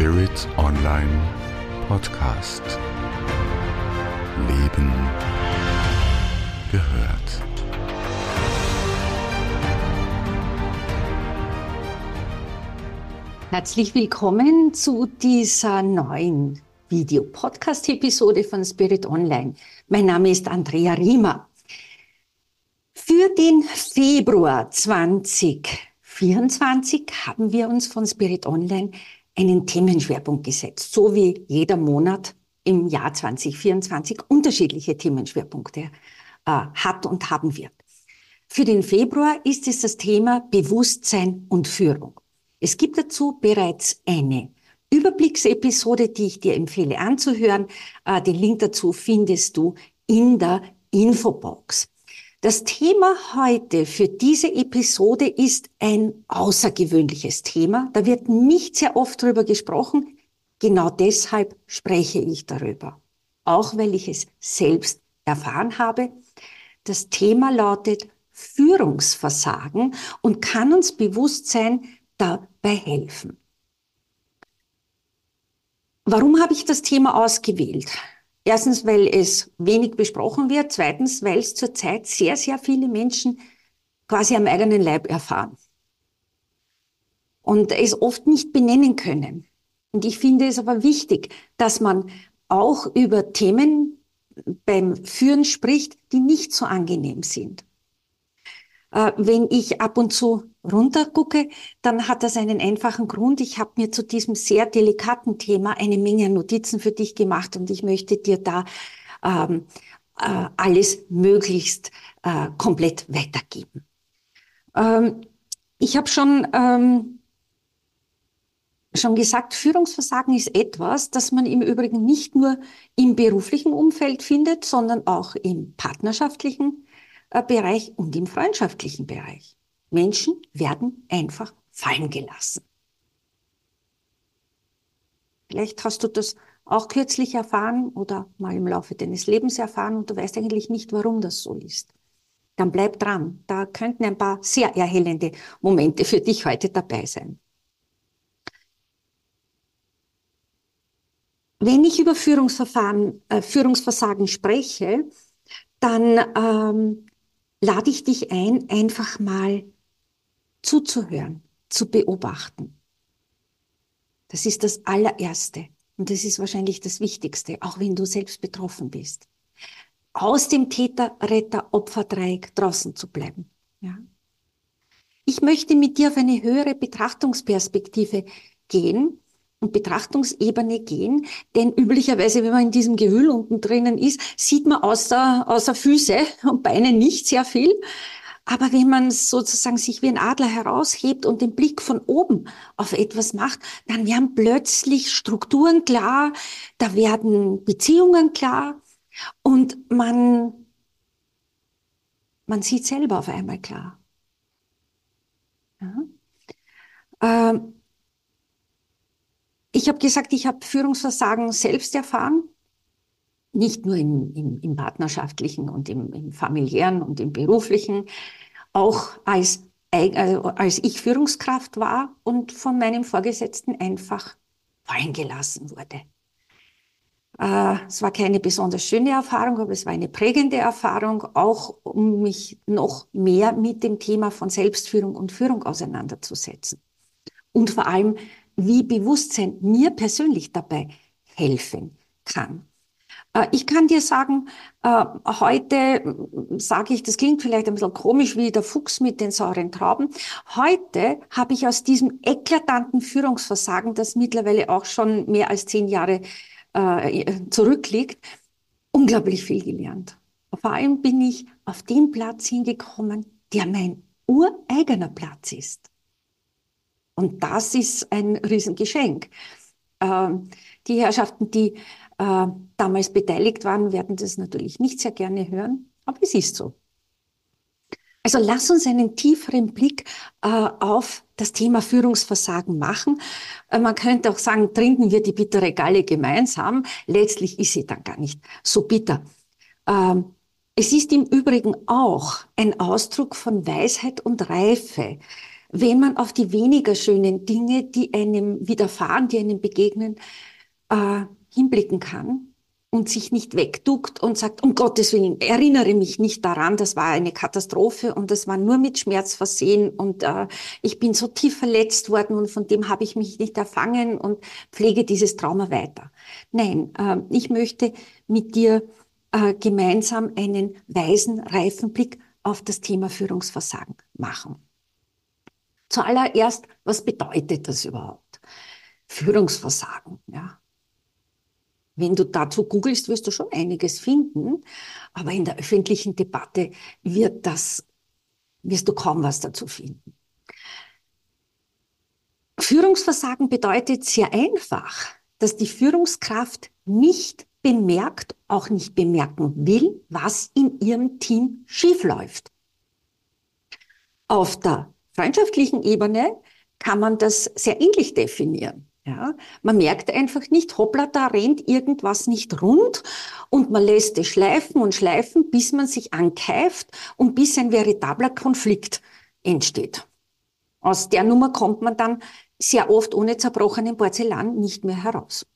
Spirit Online Podcast. Leben gehört. Herzlich willkommen zu dieser neuen Video-Podcast-Episode von Spirit Online. Mein Name ist Andrea Riemer. Für den Februar 2024 haben wir uns von Spirit Online einen Themenschwerpunkt gesetzt, so wie jeder Monat im Jahr 2024 unterschiedliche Themenschwerpunkte äh, hat und haben wird. Für den Februar ist es das Thema Bewusstsein und Führung. Es gibt dazu bereits eine Überblicksepisode, die ich dir empfehle anzuhören. Äh, den Link dazu findest du in der Infobox. Das Thema heute für diese Episode ist ein außergewöhnliches Thema. Da wird nicht sehr oft darüber gesprochen. Genau deshalb spreche ich darüber. Auch weil ich es selbst erfahren habe. Das Thema lautet Führungsversagen und kann uns Bewusstsein dabei helfen. Warum habe ich das Thema ausgewählt? Erstens, weil es wenig besprochen wird. Zweitens, weil es zurzeit sehr, sehr viele Menschen quasi am eigenen Leib erfahren. Und es oft nicht benennen können. Und ich finde es aber wichtig, dass man auch über Themen beim Führen spricht, die nicht so angenehm sind. Äh, wenn ich ab und zu runtergucke, dann hat das einen einfachen Grund. Ich habe mir zu diesem sehr delikaten Thema eine Menge Notizen für dich gemacht und ich möchte dir da ähm, äh, alles möglichst äh, komplett weitergeben. Ähm, ich habe schon ähm, schon gesagt, Führungsversagen ist etwas, das man im Übrigen nicht nur im beruflichen Umfeld findet, sondern auch im partnerschaftlichen Bereich und im freundschaftlichen Bereich. Menschen werden einfach fallen gelassen. Vielleicht hast du das auch kürzlich erfahren oder mal im Laufe deines Lebens erfahren und du weißt eigentlich nicht, warum das so ist. Dann bleib dran. Da könnten ein paar sehr erhellende Momente für dich heute dabei sein. Wenn ich über Führungsverfahren, äh, Führungsversagen spreche, dann ähm, lade ich dich ein, einfach mal zuzuhören, zu beobachten. Das ist das allererste und das ist wahrscheinlich das Wichtigste, auch wenn du selbst betroffen bist. Aus dem Täter-Retter-Opfer-Dreieck draußen zu bleiben. Ja? Ich möchte mit dir auf eine höhere Betrachtungsperspektive gehen und Betrachtungsebene gehen, denn üblicherweise, wenn man in diesem Gewühl unten drinnen ist, sieht man außer, außer Füße und Beine nicht sehr viel. Aber wenn man sozusagen sich wie ein Adler heraushebt und den Blick von oben auf etwas macht, dann werden plötzlich Strukturen klar, da werden Beziehungen klar und man, man sieht selber auf einmal klar. Ja. Ähm, ich habe gesagt, ich habe Führungsversagen selbst erfahren, nicht nur im, im, im partnerschaftlichen und im, im, familiären und im beruflichen, auch als, also als ich Führungskraft war und von meinem Vorgesetzten einfach fallen gelassen wurde. Äh, es war keine besonders schöne Erfahrung, aber es war eine prägende Erfahrung, auch um mich noch mehr mit dem Thema von Selbstführung und Führung auseinanderzusetzen. Und vor allem wie Bewusstsein mir persönlich dabei helfen kann. Äh, ich kann dir sagen, äh, heute äh, sage ich, das klingt vielleicht ein bisschen komisch wie der Fuchs mit den sauren Trauben. Heute habe ich aus diesem eklatanten Führungsversagen, das mittlerweile auch schon mehr als zehn Jahre zurückliegt, unglaublich viel gelernt. Vor allem bin ich auf den Platz hingekommen, der mein ureigener Platz ist. Und das ist ein Riesengeschenk. Ähm, die Herrschaften, die äh, damals beteiligt waren, werden das natürlich nicht sehr gerne hören, aber es ist so. Also lass uns einen tieferen Blick äh, auf das Thema Führungsversagen machen. Äh, man könnte auch sagen, trinken wir die bittere Galle gemeinsam. Letztlich ist sie dann gar nicht so bitter. Ähm, es ist im Übrigen auch ein Ausdruck von Weisheit und Reife, wenn man auf die weniger schönen Dinge, die einem widerfahren, die einem begegnen, äh, hinblicken kann und sich nicht wegduckt und sagt, um Gottes Willen, erinnere mich nicht daran, das war eine Katastrophe und das war nur mit Schmerz versehen und äh, ich bin so tief verletzt worden und von dem habe ich mich nicht erfangen und pflege dieses Trauma weiter. Nein, äh, ich möchte mit dir äh, gemeinsam einen weisen, reifen Blick auf das Thema Führungsversagen machen. Zuallererst, was bedeutet das überhaupt? Führungsversagen, ja. Wenn du dazu googelst, wirst du schon einiges finden, aber in der öffentlichen Debatte wird das, wirst du kaum was dazu finden. Führungsversagen bedeutet sehr einfach, dass die Führungskraft nicht bemerkt, auch nicht bemerken will, was in ihrem Team schiefläuft. Auf der freundschaftlichen Ebene kann man das sehr ähnlich definieren. Ja, man merkt einfach nicht, hoppla, da rennt irgendwas nicht rund und man lässt es schleifen und schleifen, bis man sich ankeift und bis ein veritabler Konflikt entsteht. Aus der Nummer kommt man dann sehr oft ohne zerbrochenen Porzellan nicht mehr heraus.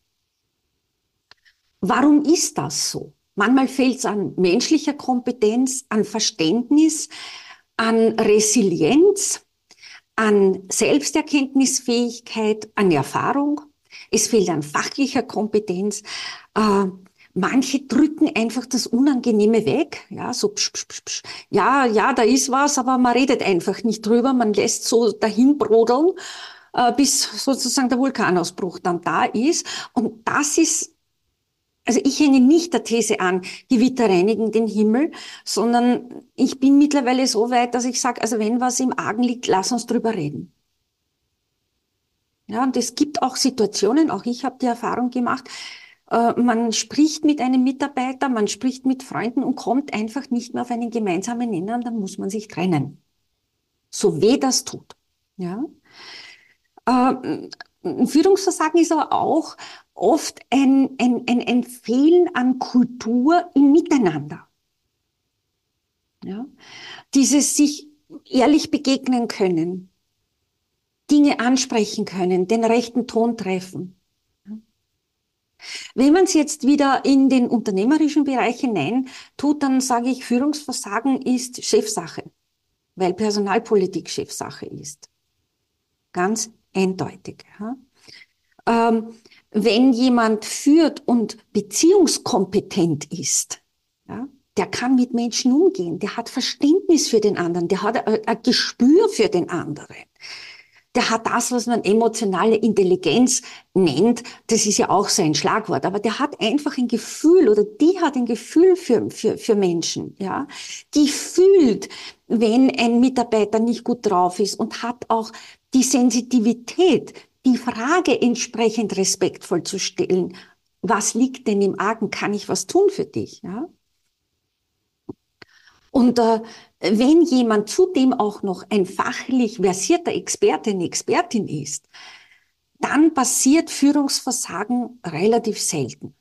Warum ist das so? Manchmal fehlt es an menschlicher Kompetenz, an Verständnis, an Resilienz, an Selbsterkenntnisfähigkeit, an Erfahrung. Es fehlt an fachlicher Kompetenz. Äh, manche drücken einfach das Unangenehme weg. Ja, so psch, psch, psch, psch. ja, ja, da ist was, aber man redet einfach nicht drüber. Man lässt so dahin brodeln, äh, bis sozusagen der Vulkanausbruch dann da ist. Und das ist also ich hänge nicht der These an, Gewitter reinigen den Himmel, sondern ich bin mittlerweile so weit, dass ich sage, also wenn was im Argen liegt, lass uns drüber reden. Ja, und es gibt auch Situationen, auch ich habe die Erfahrung gemacht, äh, man spricht mit einem Mitarbeiter, man spricht mit Freunden und kommt einfach nicht mehr auf einen gemeinsamen Nenner dann muss man sich trennen. So weh das tut. Ja. Äh, Führungsversagen ist aber auch oft ein, ein, ein, ein Fehlen an Kultur im Miteinander. Ja? Dieses sich ehrlich begegnen können, Dinge ansprechen können, den rechten Ton treffen. Wenn man es jetzt wieder in den unternehmerischen Bereich hinein tut, dann sage ich, Führungsversagen ist Chefsache, weil Personalpolitik Chefsache ist. Ganz eindeutig. Ja? Ähm, wenn jemand führt und beziehungskompetent ist, ja, der kann mit Menschen umgehen, der hat Verständnis für den anderen, der hat ein Gespür für den anderen. Der hat das, was man emotionale Intelligenz nennt, das ist ja auch so ein Schlagwort, aber der hat einfach ein Gefühl oder die hat ein Gefühl für, für, für Menschen, ja. Die fühlt, wenn ein Mitarbeiter nicht gut drauf ist und hat auch die Sensitivität, die Frage entsprechend respektvoll zu stellen, was liegt denn im Argen? Kann ich was tun für dich? Ja? Und äh, wenn jemand zudem auch noch ein fachlich versierter Experte, eine Expertin ist, dann passiert Führungsversagen relativ selten.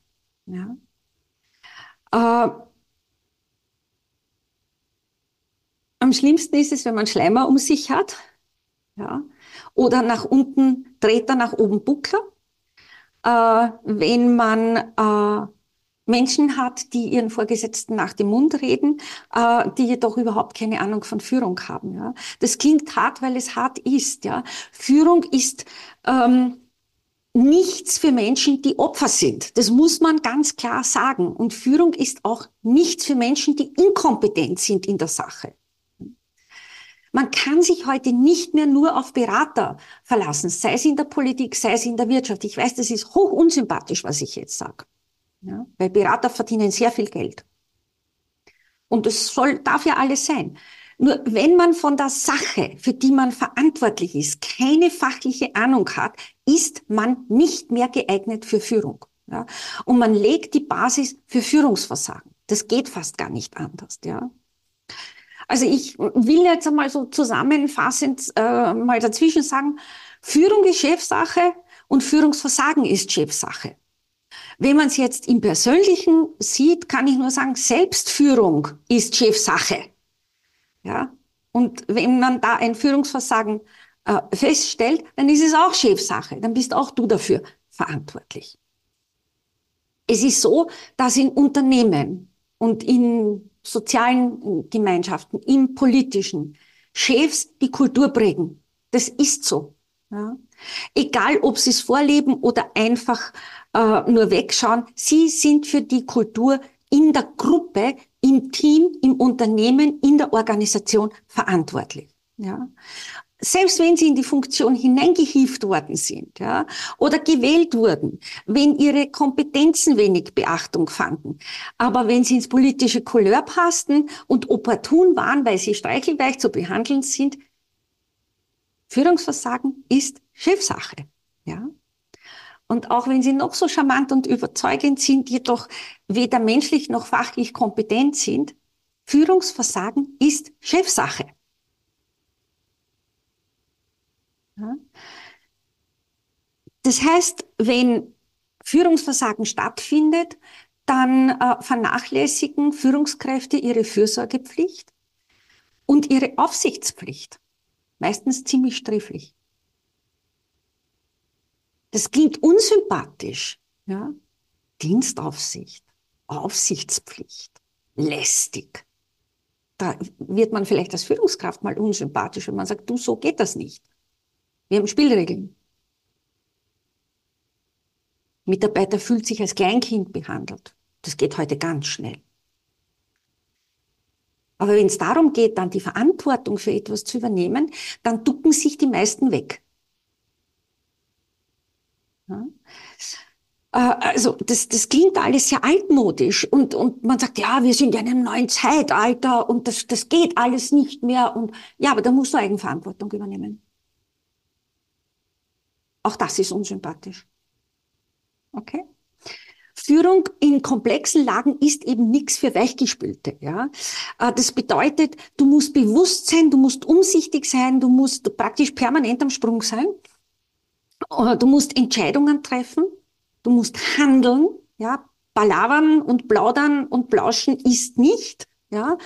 Ja? Äh, am schlimmsten ist es, wenn man Schleimer um sich hat. Ja? Oder nach unten dreht er nach oben Buckler. Äh, wenn man äh, Menschen hat, die ihren Vorgesetzten nach dem Mund reden, äh, die jedoch überhaupt keine Ahnung von Führung haben. Ja. Das klingt hart, weil es hart ist. Ja. Führung ist ähm, nichts für Menschen, die Opfer sind. Das muss man ganz klar sagen. Und Führung ist auch nichts für Menschen, die inkompetent sind in der Sache. Man kann sich heute nicht mehr nur auf Berater verlassen, sei es in der Politik, sei es in der Wirtschaft. Ich weiß, das ist hoch unsympathisch, was ich jetzt sage. Ja, weil Berater verdienen sehr viel Geld. Und es soll, darf ja alles sein. Nur wenn man von der Sache, für die man verantwortlich ist, keine fachliche Ahnung hat, ist man nicht mehr geeignet für Führung. Ja? Und man legt die Basis für Führungsversagen. Das geht fast gar nicht anders. Ja? Also ich will jetzt einmal so zusammenfassend äh, mal dazwischen sagen, Führung ist Chefsache und Führungsversagen ist Chefsache. Wenn man es jetzt im Persönlichen sieht, kann ich nur sagen, Selbstführung ist Chefsache. Ja? Und wenn man da ein Führungsversagen äh, feststellt, dann ist es auch Chefsache. Dann bist auch du dafür verantwortlich. Es ist so, dass in Unternehmen und in sozialen Gemeinschaften, im politischen, Chefs die Kultur prägen. Das ist so. Ja. Egal, ob sie es vorleben oder einfach äh, nur wegschauen, sie sind für die Kultur in der Gruppe, im Team, im Unternehmen, in der Organisation verantwortlich. Ja selbst wenn sie in die Funktion hineingehieft worden sind, ja, oder gewählt wurden, wenn ihre Kompetenzen wenig Beachtung fanden, aber wenn sie ins politische Couleur passten und opportun waren, weil sie streichelweich zu behandeln sind, Führungsversagen ist Chefsache, ja. Und auch wenn sie noch so charmant und überzeugend sind, jedoch weder menschlich noch fachlich kompetent sind, Führungsversagen ist Chefsache. Das heißt, wenn Führungsversagen stattfindet, dann äh, vernachlässigen Führungskräfte ihre Fürsorgepflicht und ihre Aufsichtspflicht. Meistens ziemlich sträflich. Das klingt unsympathisch. Ja? Dienstaufsicht, Aufsichtspflicht, lästig. Da wird man vielleicht als Führungskraft mal unsympathisch, wenn man sagt, du, so geht das nicht. Wir haben Spielregeln. Mitarbeiter fühlt sich als Kleinkind behandelt. Das geht heute ganz schnell. Aber wenn es darum geht, dann die Verantwortung für etwas zu übernehmen, dann ducken sich die meisten weg. Ja? Äh, also das, das klingt alles sehr altmodisch und, und man sagt, ja, wir sind ja in einem neuen Zeitalter und das, das geht alles nicht mehr. Und ja, aber da musst du Eigenverantwortung übernehmen. Auch das ist unsympathisch. Okay? Führung in komplexen Lagen ist eben nichts für Weichgespülte. Ja? Äh, das bedeutet, du musst bewusst sein, du musst umsichtig sein, du musst praktisch permanent am Sprung sein. Äh, du musst Entscheidungen treffen, du musst handeln. Ja? Palavern und plaudern und plauschen ist nicht. Ja?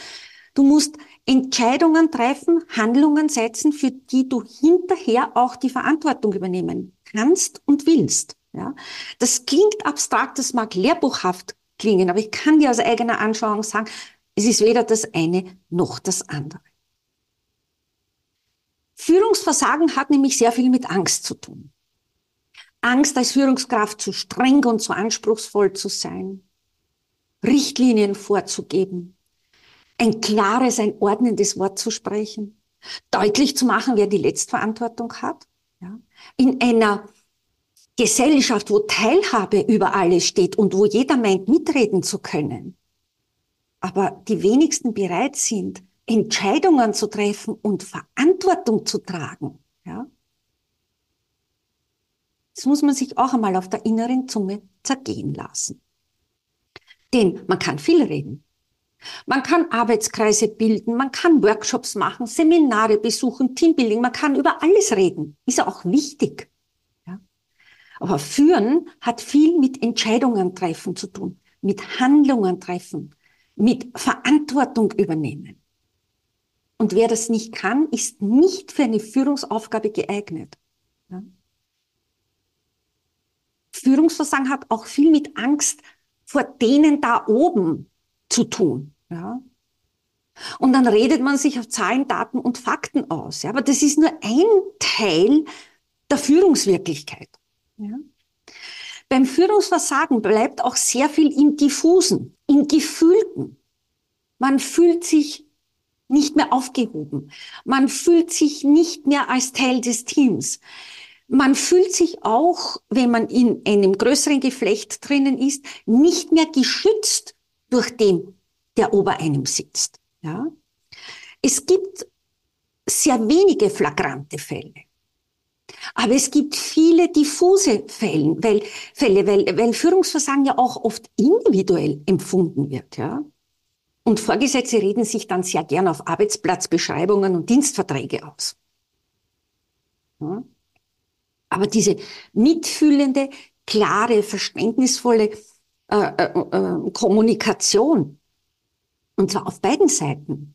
Du musst Entscheidungen treffen, Handlungen setzen, für die du hinterher auch die Verantwortung übernehmen kannst und willst. Ja, das klingt abstrakt, das mag lehrbuchhaft klingen, aber ich kann dir aus eigener Anschauung sagen, es ist weder das eine noch das andere. Führungsversagen hat nämlich sehr viel mit Angst zu tun. Angst als Führungskraft zu streng und zu anspruchsvoll zu sein, Richtlinien vorzugeben, ein klares, ein ordnendes Wort zu sprechen, deutlich zu machen, wer die Letztverantwortung hat. Ja? In einer Gesellschaft, wo Teilhabe über alles steht und wo jeder meint, mitreden zu können, aber die wenigsten bereit sind, Entscheidungen zu treffen und Verantwortung zu tragen, ja, das muss man sich auch einmal auf der inneren Zunge zergehen lassen. Denn man kann viel reden. Man kann Arbeitskreise bilden, man kann Workshops machen, Seminare besuchen, Teambuilding, man kann über alles reden. Ist ja auch wichtig. Ja? Aber führen hat viel mit Entscheidungen treffen zu tun, mit Handlungen treffen, mit Verantwortung übernehmen. Und wer das nicht kann, ist nicht für eine Führungsaufgabe geeignet. Ja? Führungsversagen hat auch viel mit Angst vor denen da oben zu tun. Ja? Und dann redet man sich auf Zahlen, Daten und Fakten aus. Ja? Aber das ist nur ein Teil der Führungswirklichkeit. Ja? Beim Führungsversagen bleibt auch sehr viel im Diffusen, im Gefühlten. Man fühlt sich nicht mehr aufgehoben. Man fühlt sich nicht mehr als Teil des Teams. Man fühlt sich auch, wenn man in einem größeren Geflecht drinnen ist, nicht mehr geschützt durch den, der ober einem sitzt. Ja? Es gibt sehr wenige flagrante Fälle. Aber es gibt viele diffuse Fälle, weil, Fälle, weil, weil Führungsversagen ja auch oft individuell empfunden wird. Ja? Und Vorgesetzte reden sich dann sehr gern auf Arbeitsplatzbeschreibungen und Dienstverträge aus. Ja? Aber diese mitfühlende, klare, verständnisvolle äh, äh, äh, Kommunikation. Und zwar auf beiden Seiten.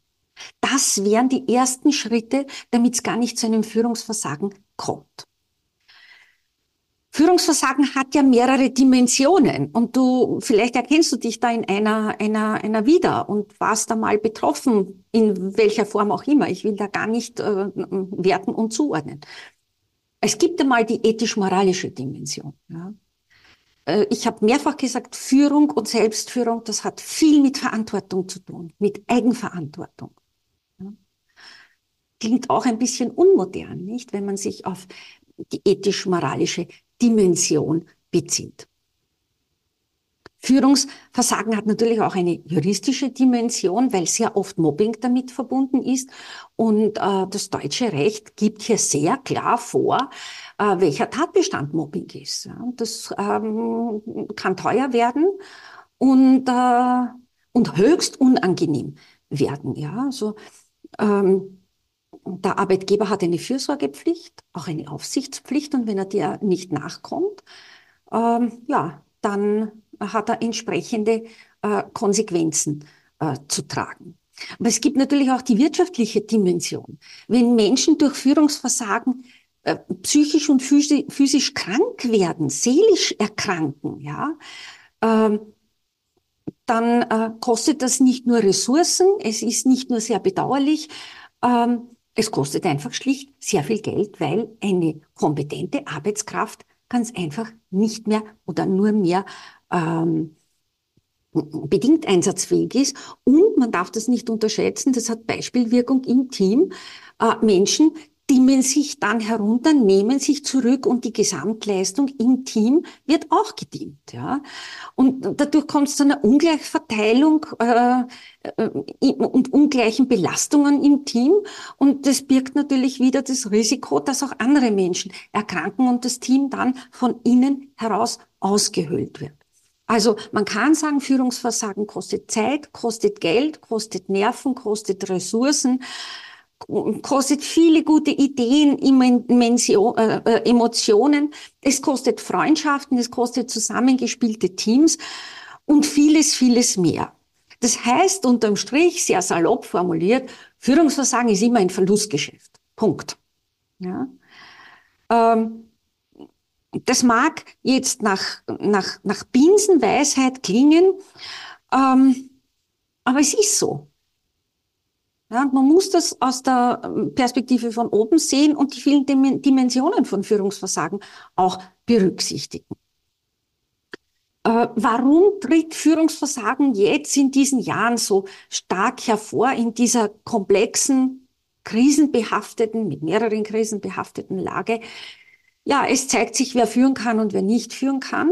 Das wären die ersten Schritte, damit es gar nicht zu einem Führungsversagen kommt. Führungsversagen hat ja mehrere Dimensionen und du, vielleicht erkennst du dich da in einer, einer, einer wieder und warst da mal betroffen, in welcher Form auch immer. Ich will da gar nicht äh, werten und zuordnen. Es gibt einmal die ethisch-moralische Dimension. Ja. Äh, ich habe mehrfach gesagt, Führung und Selbstführung, das hat viel mit Verantwortung zu tun, mit Eigenverantwortung. Klingt auch ein bisschen unmodern, nicht, wenn man sich auf die ethisch-moralische Dimension bezieht. Führungsversagen hat natürlich auch eine juristische Dimension, weil sehr oft Mobbing damit verbunden ist. Und äh, das deutsche Recht gibt hier sehr klar vor, äh, welcher Tatbestand Mobbing ist. Ja, das ähm, kann teuer werden und, äh, und höchst unangenehm werden. Ja, also ähm, der Arbeitgeber hat eine Fürsorgepflicht, auch eine Aufsichtspflicht und wenn er dir nicht nachkommt, ähm, ja, dann hat er entsprechende äh, Konsequenzen äh, zu tragen. Aber es gibt natürlich auch die wirtschaftliche Dimension. Wenn Menschen durch Führungsversagen äh, psychisch und physisch, krank werden, seelisch erkranken, ja, ähm, dann äh, kostet das nicht nur Ressourcen, es ist nicht nur sehr bedauerlich, ähm, es kostet einfach schlicht sehr viel Geld, weil eine kompetente Arbeitskraft ganz einfach nicht mehr oder nur mehr ähm, bedingt einsatzfähig ist. Und man darf das nicht unterschätzen, das hat Beispielwirkung im Team. Äh, Menschen, dimmen sich dann herunter, nehmen sich zurück und die Gesamtleistung im Team wird auch gedimmt. Ja? Und dadurch kommt es zu einer Ungleichverteilung äh, äh, und ungleichen Belastungen im Team. Und das birgt natürlich wieder das Risiko, dass auch andere Menschen erkranken und das Team dann von innen heraus ausgehöhlt wird. Also man kann sagen, Führungsversagen kostet Zeit, kostet Geld, kostet Nerven, kostet Ressourcen kostet viele gute Ideen, äh, Emotionen, es kostet Freundschaften, es kostet zusammengespielte Teams und vieles, vieles mehr. Das heißt unterm Strich, sehr salopp formuliert, Führungsversagen ist immer ein Verlustgeschäft. Punkt. Ja? Ähm, das mag jetzt nach, nach, nach Binsenweisheit klingen, ähm, aber es ist so. Ja, man muss das aus der ähm, Perspektive von oben sehen und die vielen Dimensionen von Führungsversagen auch berücksichtigen. Äh, warum tritt Führungsversagen jetzt in diesen Jahren so stark hervor in dieser komplexen, krisenbehafteten, mit mehreren Krisen behafteten Lage? Ja, es zeigt sich, wer führen kann und wer nicht führen kann.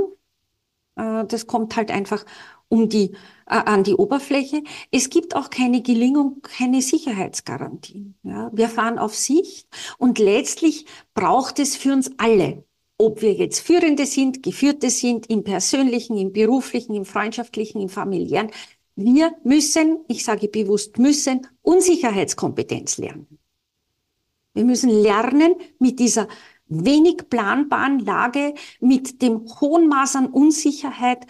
Äh, das kommt halt einfach um die, an die Oberfläche. Es gibt auch keine Gelingung, keine Sicherheitsgarantien. Ja, wir fahren auf Sicht und letztlich braucht es für uns alle, ob wir jetzt Führende sind, Geführte sind, im persönlichen, im beruflichen, im freundschaftlichen, im familiären. Wir müssen, ich sage bewusst müssen, Unsicherheitskompetenz lernen. Wir müssen lernen, mit dieser wenig planbaren Lage, mit dem hohen Maß an Unsicherheit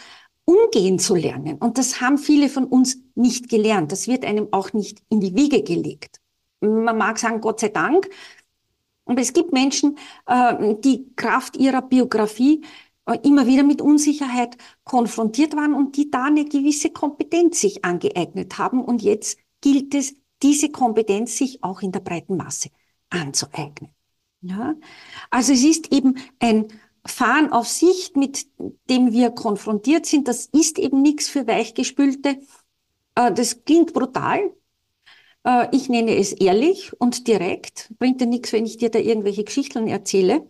umgehen zu lernen. Und das haben viele von uns nicht gelernt. Das wird einem auch nicht in die Wiege gelegt. Man mag sagen, Gott sei Dank. Aber es gibt Menschen, äh, die Kraft ihrer Biografie äh, immer wieder mit Unsicherheit konfrontiert waren und die da eine gewisse Kompetenz sich angeeignet haben. Und jetzt gilt es, diese Kompetenz sich auch in der breiten Masse anzueignen. Ja? Also es ist eben ein Fahren auf Sicht, mit dem wir konfrontiert sind, das ist eben nichts für Weichgespülte. Äh, das klingt brutal. Äh, ich nenne es ehrlich und direkt. Bringt dir nichts, wenn ich dir da irgendwelche Geschichten erzähle.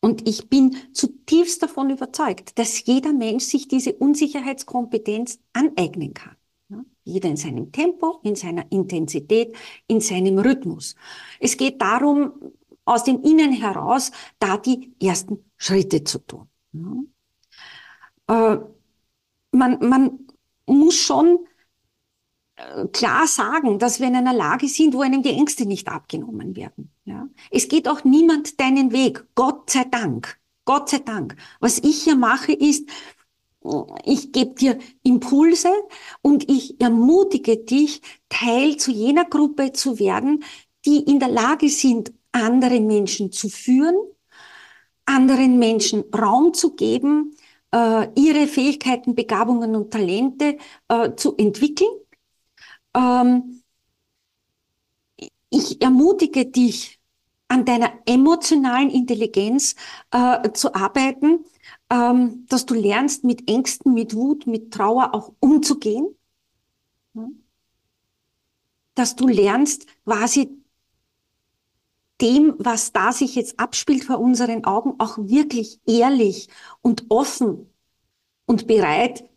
Und ich bin zutiefst davon überzeugt, dass jeder Mensch sich diese Unsicherheitskompetenz aneignen kann. Jeder in seinem Tempo, in seiner Intensität, in seinem Rhythmus. Es geht darum, aus dem Innen heraus da die ersten Schritte zu tun. Ja. Äh, man, man muss schon äh, klar sagen, dass wir in einer Lage sind, wo einem die Ängste nicht abgenommen werden. Ja. Es geht auch niemand deinen Weg, Gott sei Dank. Gott sei Dank. Was ich hier mache, ist, ich gebe dir Impulse und ich ermutige dich, Teil zu jener Gruppe zu werden, die in der Lage sind, andere Menschen zu führen, anderen Menschen Raum zu geben, äh, ihre Fähigkeiten, Begabungen und Talente äh, zu entwickeln. Ähm, ich ermutige dich, an deiner emotionalen Intelligenz äh, zu arbeiten, ähm, dass du lernst, mit Ängsten, mit Wut, mit Trauer auch umzugehen. Dass du lernst, quasi dem, was da sich jetzt abspielt vor unseren Augen, auch wirklich ehrlich und offen und bereit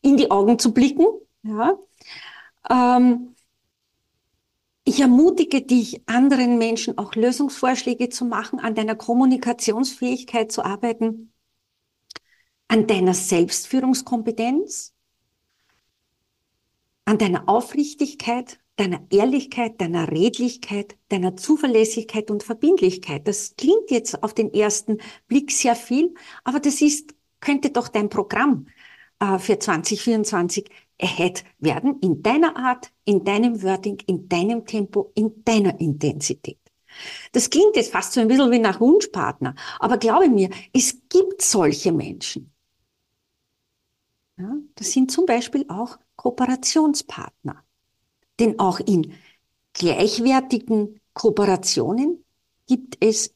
in die Augen zu blicken. Ja. Ähm, ich ermutige dich, anderen Menschen auch Lösungsvorschläge zu machen, an deiner Kommunikationsfähigkeit zu arbeiten, an deiner Selbstführungskompetenz, an deiner Aufrichtigkeit, deiner Ehrlichkeit, deiner Redlichkeit, deiner Zuverlässigkeit und Verbindlichkeit. Das klingt jetzt auf den ersten Blick sehr viel, aber das ist, könnte doch dein Programm äh, für 2024 ahead werden in deiner Art, in deinem Wording, in deinem Tempo, in deiner Intensität. Das klingt jetzt fast so ein bisschen wie nach Wunschpartner, aber glaube mir, es gibt solche Menschen. Ja, das sind zum Beispiel auch Kooperationspartner. Denn auch in gleichwertigen Kooperationen gibt es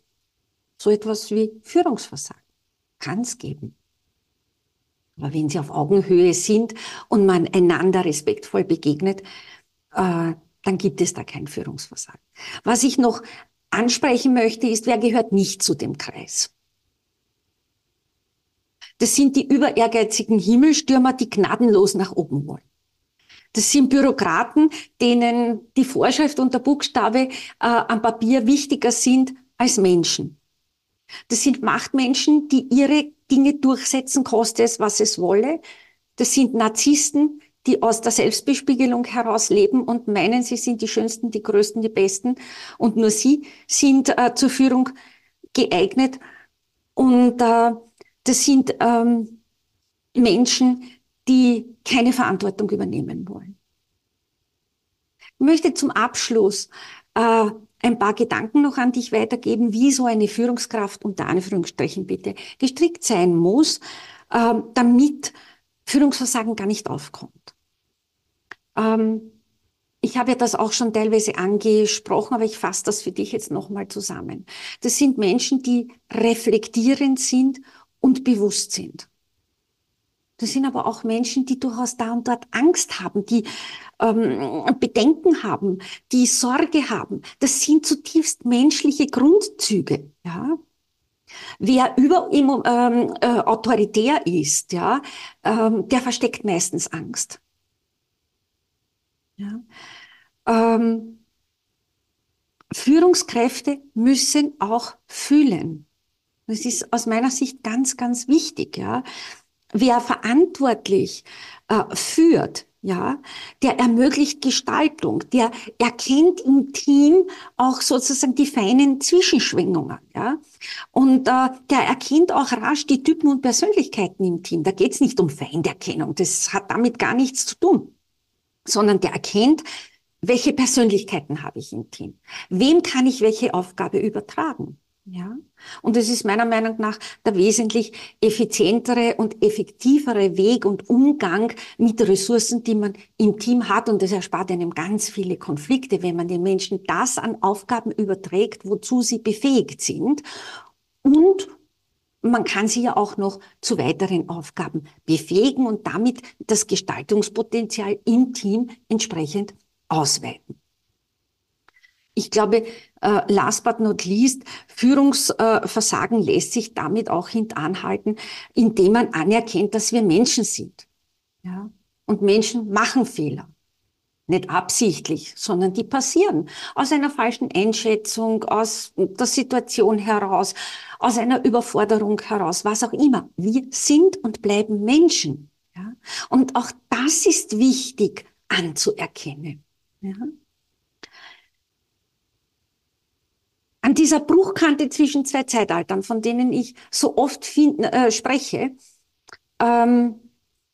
so etwas wie Führungsversagen. Kann es geben. Aber wenn sie auf Augenhöhe sind und man einander respektvoll begegnet, äh, dann gibt es da kein Führungsversagen. Was ich noch ansprechen möchte, ist, wer gehört nicht zu dem Kreis? Das sind die überehrgeizigen Himmelstürmer, die gnadenlos nach oben wollen. Das sind Bürokraten, denen die Vorschrift und der Buchstabe äh, am Papier wichtiger sind als Menschen. Das sind Machtmenschen, die ihre Dinge durchsetzen, koste es, was es wolle. Das sind Narzissten, die aus der Selbstbespiegelung heraus leben und meinen, sie sind die Schönsten, die Größten, die Besten und nur sie sind äh, zur Führung geeignet. Und äh, das sind ähm, Menschen, die keine Verantwortung übernehmen wollen. Ich möchte zum Abschluss äh, ein paar Gedanken noch an dich weitergeben, wie so eine Führungskraft unter Anführungsstrichen bitte gestrickt sein muss, äh, damit Führungsversagen gar nicht aufkommt. Ähm, ich habe ja das auch schon teilweise angesprochen, aber ich fasse das für dich jetzt nochmal zusammen. Das sind Menschen, die reflektierend sind und bewusst sind. Das sind aber auch Menschen, die durchaus da und dort Angst haben, die ähm, Bedenken haben, die Sorge haben. Das sind zutiefst menschliche Grundzüge. Ja? Wer über ähm, äh, autoritär ist, ja, ähm, der versteckt meistens Angst. Ja? Ähm, Führungskräfte müssen auch fühlen. Das ist aus meiner Sicht ganz, ganz wichtig. Ja, wer verantwortlich äh, führt, ja, der ermöglicht Gestaltung, der erkennt im Team auch sozusagen die feinen Zwischenschwingungen, ja, und äh, der erkennt auch rasch die Typen und Persönlichkeiten im Team. Da geht's nicht um Feinderkennung, das hat damit gar nichts zu tun, sondern der erkennt, welche Persönlichkeiten habe ich im Team, wem kann ich welche Aufgabe übertragen. Ja. Und es ist meiner Meinung nach der wesentlich effizientere und effektivere Weg und Umgang mit Ressourcen, die man im Team hat. Und das erspart einem ganz viele Konflikte, wenn man den Menschen das an Aufgaben überträgt, wozu sie befähigt sind. Und man kann sie ja auch noch zu weiteren Aufgaben befähigen und damit das Gestaltungspotenzial im Team entsprechend ausweiten. Ich glaube, last but not least, Führungsversagen äh, lässt sich damit auch hintanhalten, indem man anerkennt, dass wir Menschen sind. Ja? Und Menschen machen Fehler. Nicht absichtlich, sondern die passieren. Aus einer falschen Einschätzung, aus der Situation heraus, aus einer Überforderung heraus, was auch immer. Wir sind und bleiben Menschen. Ja? Und auch das ist wichtig anzuerkennen. Ja? An dieser Bruchkante zwischen zwei Zeitaltern, von denen ich so oft find, äh, spreche, ähm,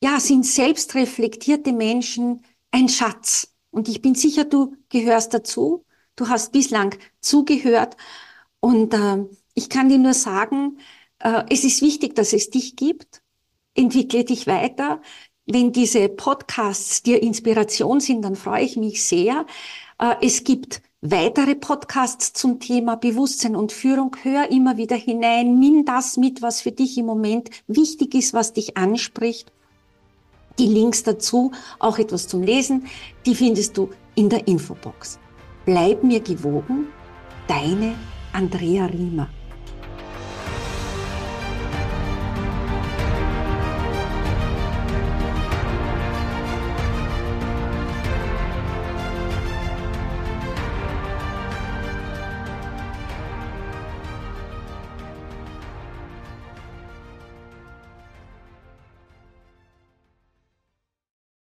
ja, sind selbstreflektierte Menschen ein Schatz. Und ich bin sicher, du gehörst dazu. Du hast bislang zugehört. Und äh, ich kann dir nur sagen, äh, es ist wichtig, dass es dich gibt. Entwickle dich weiter. Wenn diese Podcasts dir Inspiration sind, dann freue ich mich sehr. Äh, es gibt weitere Podcasts zum Thema Bewusstsein und Führung. Hör immer wieder hinein. Nimm das mit, was für dich im Moment wichtig ist, was dich anspricht. Die Links dazu, auch etwas zum Lesen, die findest du in der Infobox. Bleib mir gewogen, deine Andrea Riemer.